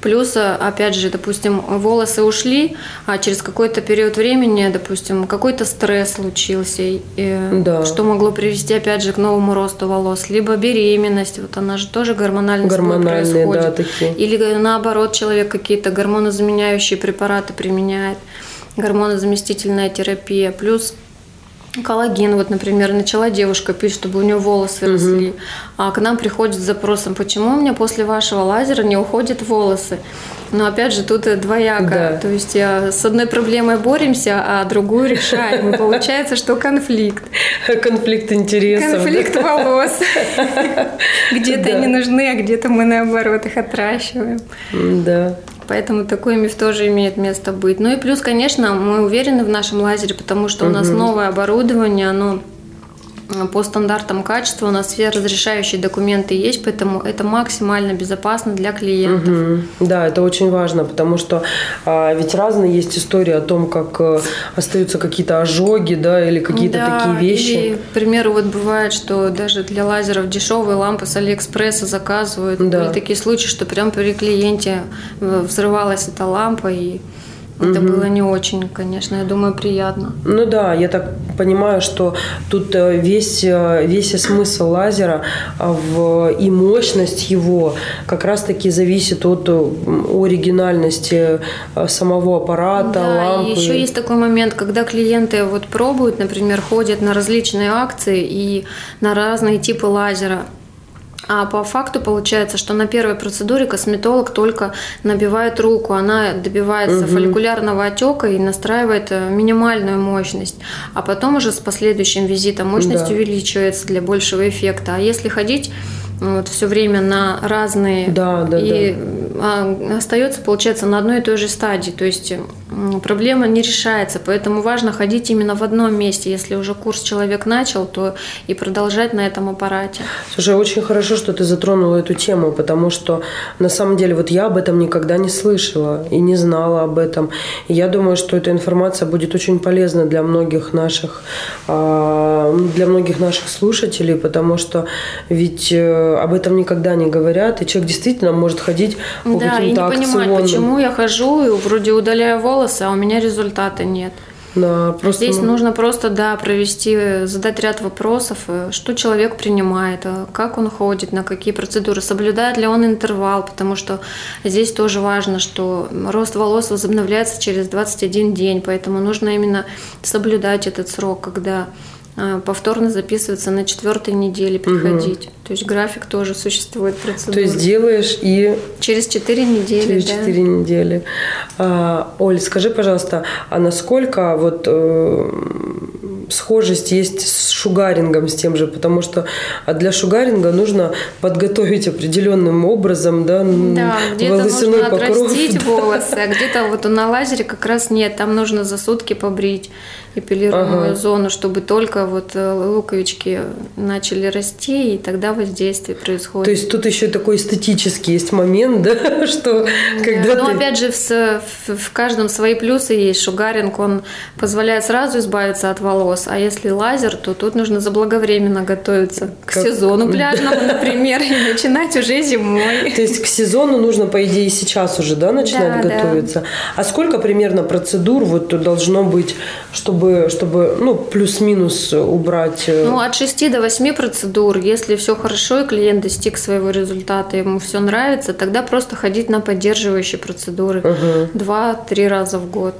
Плюс, э, опять же, допустим, волосы ушли, а через какой-то период времени, допустим, какой-то стресс случился, да. что могло привести, опять же, к новому росту волос. Либо беременность, вот она же тоже гормонально происходит. Да, такие. Или наоборот, человек какие-то гормонозаменяющие препараты применяет гормонозаместительная терапия, плюс коллаген. Вот, например, начала девушка пить, чтобы у нее волосы угу. росли, а к нам приходит с запросом, почему у меня после вашего лазера не уходят волосы. Но опять же, тут двояко. Да. То есть я с одной проблемой боремся, а другую решаем. И получается, что конфликт. Конфликт интересов. Конфликт волос. (laughs) Где-то они нужны, а где-то мы наоборот их отращиваем. Да. Поэтому такой миф тоже имеет место быть. Ну и плюс, конечно, мы уверены в нашем лазере, потому что у нас новое оборудование, оно по стандартам качества у нас все разрешающие документы есть, поэтому это максимально безопасно для клиентов. Угу. Да, это очень важно, потому что а, ведь разные есть истории о том, как а, остаются какие-то ожоги, да, или какие-то да, такие вещи. Или, к примеру, вот бывает, что даже для лазеров дешевые лампы с Алиэкспресса заказывают. Да. Были такие случаи, что прям при клиенте э, взрывалась эта лампа и это угу. было не очень, конечно, я думаю, приятно. Ну да, я так понимаю, что тут э, весь, э, весь смысл лазера а, в, и мощность его как раз-таки зависит от э, оригинальности самого аппарата, да, лампы. И еще есть такой момент, когда клиенты вот пробуют, например, ходят на различные акции и на разные типы лазера. А по факту получается, что на первой процедуре косметолог только набивает руку, она добивается угу. фолликулярного отека и настраивает э, минимальную мощность. А потом уже с последующим визитом мощность да. увеличивается для большего эффекта. А если ходить вот, все время на разные. Да, да, и да. остается, получается, на одной и той же стадии. То есть проблема не решается. Поэтому важно ходить именно в одном месте. Если уже курс человек начал, то и продолжать на этом аппарате. Слушай, очень хорошо, что ты затронула эту тему, потому что на самом деле вот я об этом никогда не слышала и не знала об этом. И я думаю, что эта информация будет очень полезна для многих наших, а, для многих наших слушателей, потому что ведь э, об этом никогда не говорят, и человек действительно может ходить по да, каким-то и не понимать, почему я хожу и вроде удаляю волосы, а у меня результата нет. Да, просто... Здесь нужно просто, да, провести, задать ряд вопросов, э, что человек принимает, э, как он ходит, на какие процедуры, соблюдает ли он интервал, потому что здесь тоже важно, что рост волос возобновляется через 21 день, поэтому нужно именно соблюдать этот срок, когда повторно записываться на четвертой неделе приходить. Угу. То есть график тоже существует процедура. То есть делаешь и... Через четыре недели, Через четыре да. недели. А, Оль, скажи, пожалуйста, а насколько вот э, схожесть есть с шугарингом, с тем же, потому что для шугаринга нужно подготовить определенным образом, да, да где-то нужно покров. отрастить волосы, а (laughs) где-то вот на лазере как раз нет, там нужно за сутки побрить эпилируемую ага. зону, чтобы только вот э, луковички начали расти, и тогда воздействие происходит. То есть тут еще такой эстетический есть момент, (laughs) да, что когда Но ты... опять же в, в, каждом свои плюсы есть. Шугаринг, он позволяет сразу избавиться от волос, а если лазер, то тут нужно заблаговременно готовиться к как... сезону (laughs) пляжному, например, и начинать уже зимой. То есть к сезону нужно, по идее, сейчас уже, да, начинать готовиться? А сколько примерно процедур вот должно быть, чтобы чтобы, чтобы ну, плюс-минус убрать? Э, ну, от 6 до 8 процедур. Если все хорошо и клиент достиг своего результата, ему все нравится, тогда просто ходить на поддерживающие процедуры. Угу. Два-три раза в год.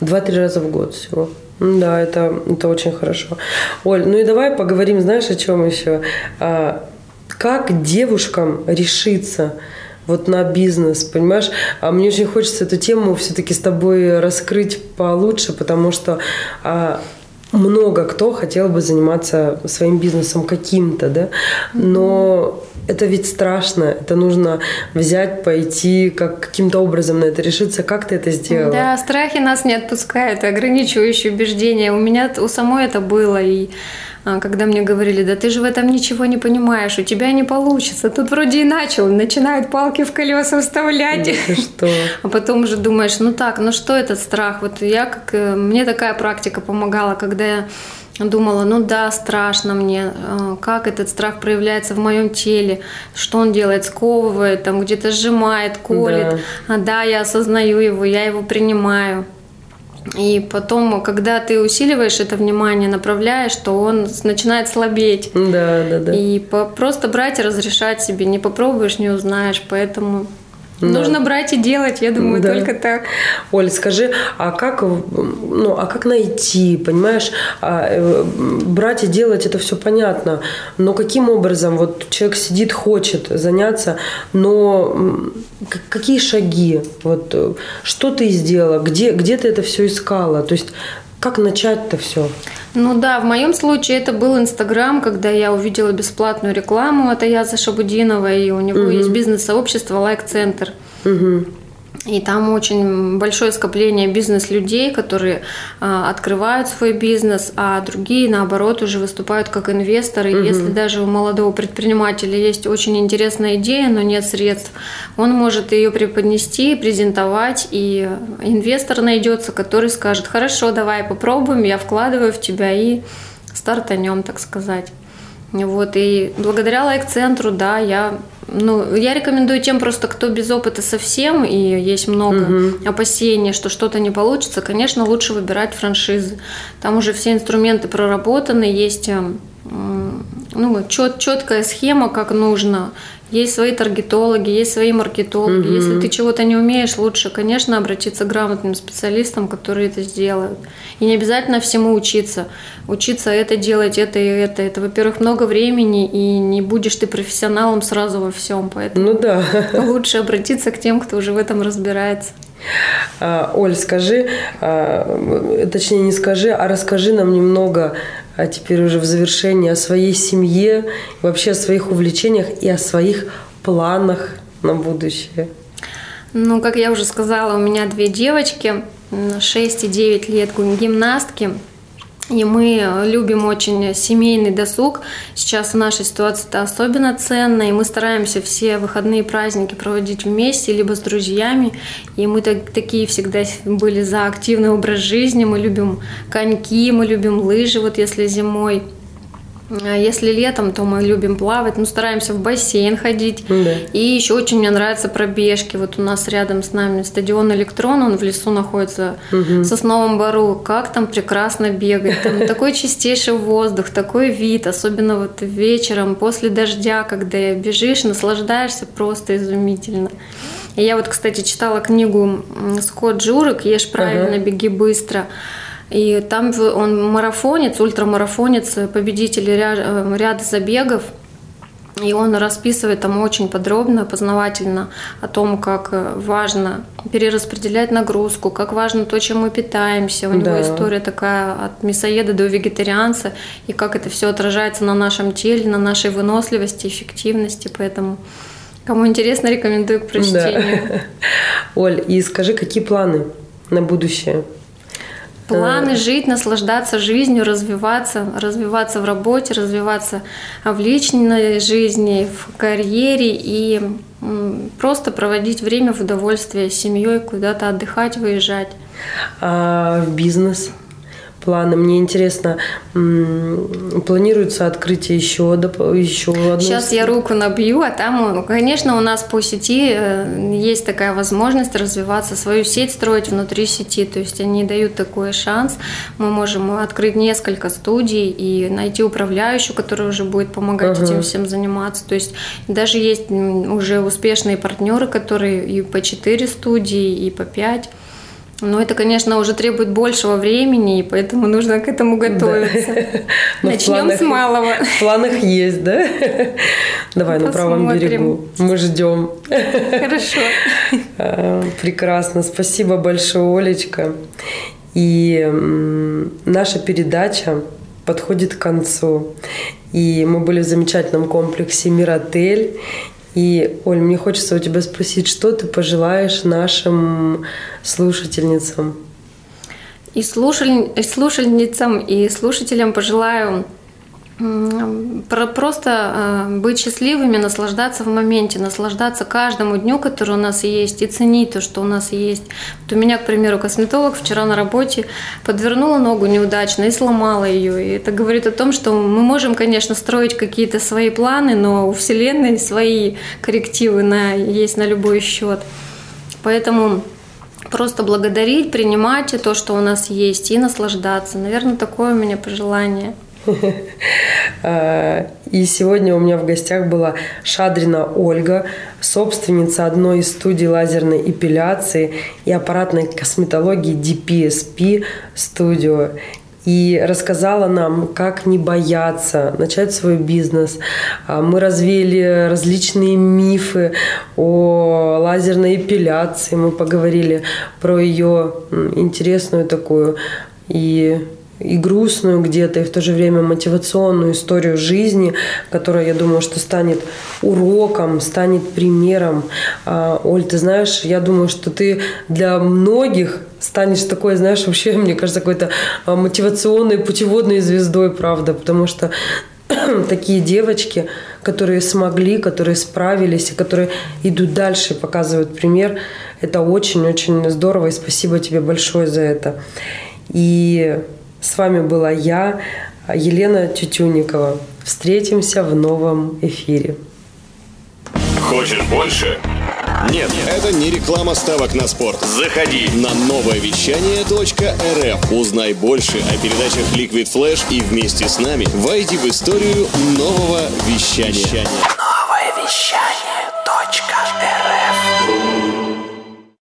Два-три раза в год всего. Да, это, это очень хорошо. Оль, ну и давай поговорим, знаешь, о чем еще? А, как девушкам решиться вот на бизнес, понимаешь? А мне очень хочется эту тему все-таки с тобой раскрыть получше, потому что а, много кто хотел бы заниматься своим бизнесом каким-то, да, но это ведь страшно, это нужно взять, пойти, как каким-то образом на это решиться. Как ты это сделала? Да, страхи нас не отпускают, ограничивающие убеждения. У меня у самой это было, и когда мне говорили, да ты же в этом ничего не понимаешь, у тебя не получится. Тут вроде и начал, начинают палки в колеса вставлять. Да что? (laughs) А потом уже думаешь, ну так, ну что этот страх? Вот я как, э, мне такая практика помогала, когда я думала, ну да, страшно мне, а, как этот страх проявляется в моем теле, что он делает, сковывает, там где-то сжимает, колет. Да. А да, я осознаю его, я его принимаю. И потом, когда ты усиливаешь это внимание, направляешь, то он начинает слабеть. Да, да, да. И по- просто брать и разрешать себе. Не попробуешь, не узнаешь. Поэтому да. Нужно брать и делать, я думаю, да. только так. Оль, скажи, а как, ну, а как найти, понимаешь, а, э, брать и делать это все понятно, но каким образом вот человек сидит, хочет заняться, но какие шаги, вот э, что ты сделала, где, где ты это все искала, то есть как начать-то все? Ну да, в моем случае это был Инстаграм, когда я увидела бесплатную рекламу от Аяза Шабудинова, и у него угу. есть бизнес-сообщество «Лайк-центр». Угу. И там очень большое скопление бизнес-людей, которые а, открывают свой бизнес, а другие, наоборот, уже выступают как инвесторы. Угу. Если даже у молодого предпринимателя есть очень интересная идея, но нет средств, он может ее преподнести, презентовать, и инвестор найдется, который скажет, хорошо, давай попробуем, я вкладываю в тебя и стартанем, так сказать. Вот, и благодаря лайк-центру, да, я ну, я рекомендую тем просто, кто без опыта совсем, и есть много угу. опасений, что что-то не получится, конечно, лучше выбирать франшизы. Там уже все инструменты проработаны, есть эм, ну, чет, четкая схема, как нужно. Есть свои таргетологи, есть свои маркетологи. Угу. Если ты чего-то не умеешь, лучше, конечно, обратиться к грамотным специалистам, которые это сделают. И не обязательно всему учиться. Учиться это делать, это и это. Это, во-первых, много времени, и не будешь ты профессионалом сразу во всем. Поэтому ну, да. (laughs) лучше обратиться к тем, кто уже в этом разбирается. А, Оль, скажи, а, точнее не скажи, а расскажи нам немного а теперь уже в завершении о своей семье, вообще о своих увлечениях и о своих планах на будущее. Ну, как я уже сказала, у меня две девочки, 6 и 9 лет гимнастки. И мы любим очень семейный досуг. Сейчас в нашей ситуации это особенно ценно, и мы стараемся все выходные праздники проводить вместе, либо с друзьями. И мы так, такие всегда были за активный образ жизни. Мы любим коньки, мы любим лыжи, вот если зимой. А если летом, то мы любим плавать, ну, стараемся в бассейн ходить. Да. И еще очень мне нравятся пробежки. Вот у нас рядом с нами стадион Электрон, он в лесу находится, угу. в Сосновом Бару. Как там прекрасно бегать. Там (laughs) такой чистейший воздух, такой вид, особенно вот вечером, после дождя, когда бежишь, наслаждаешься просто изумительно. И я вот, кстати, читала книгу Скотт Джурек «Ешь правильно, ага. беги быстро». И там он марафонец, ультрамарафонец, победитель ряда, э, ряда забегов. И он расписывает там очень подробно, познавательно о том, как э, важно перераспределять нагрузку, как важно то, чем мы питаемся. У него да. история такая от мясоеда до вегетарианца, и как это все отражается на нашем теле, на нашей выносливости, эффективности. Поэтому кому интересно, рекомендую к прочтению. Да. (laughs) Оль, и скажи, какие планы на будущее? Планы жить, наслаждаться жизнью, развиваться, развиваться в работе, развиваться в личной жизни, в карьере и просто проводить время в удовольствие с семьей, куда-то отдыхать, выезжать. А в бизнес? Планы. Мне интересно, планируется открытие еще, еще одной? Сейчас я руку набью, а там, ну, конечно, у нас по сети э, есть такая возможность развиваться, свою сеть строить внутри сети. То есть они дают такой шанс. Мы можем открыть несколько студий и найти управляющую, которая уже будет помогать uh-huh. этим всем заниматься. То есть даже есть уже успешные партнеры, которые и по 4 студии, и по 5. Но это, конечно, уже требует большего времени, и поэтому нужно к этому готовиться. (laughs) Да. Начнем с малого. (laughs) В планах есть, да? (laughs) Давай на правом берегу. Мы ждем. Хорошо. А, прекрасно. Спасибо большое, Олечка. И наша передача подходит к концу. И мы были в замечательном комплексе «Миротель». И, Оль, мне хочется у тебя спросить, что ты пожелаешь нашим слушательницам? И слушаль... слушательницам, и слушателям пожелаю Просто э, быть счастливыми, наслаждаться в моменте, наслаждаться каждому дню, который у нас есть, и ценить то, что у нас есть. Вот у меня, к примеру, косметолог вчера на работе подвернула ногу неудачно и сломала ее. И это говорит о том, что мы можем, конечно, строить какие-то свои планы, но у Вселенной свои коррективы на, есть на любой счет. Поэтому просто благодарить, принимать то, что у нас есть, и наслаждаться. Наверное, такое у меня пожелание. И сегодня у меня в гостях была Шадрина Ольга, собственница одной из студий лазерной эпиляции и аппаратной косметологии DPSP Studio и рассказала нам, как не бояться начать свой бизнес. А, мы развеяли различные мифы о лазерной эпиляции, мы поговорили про ее интересную такую и и грустную где-то, и в то же время мотивационную историю жизни, которая, я думаю, что станет уроком, станет примером. А, Оль, ты знаешь, я думаю, что ты для многих станешь такой, знаешь, вообще, (laughs) мне кажется, какой-то а, мотивационной, путеводной звездой, правда, потому что (clears throat) такие девочки, которые смогли, которые справились, и которые идут дальше, показывают пример, это очень-очень здорово, и спасибо тебе большое за это. И с вами была я, Елена Тютюникова. Встретимся в новом эфире. Хочешь больше? Нет, это не реклама ставок на спорт. Заходи на новое вещание .рф. Узнай больше о передачах Liquid Flash и вместе с нами войди в историю нового вещания. Новое вещание.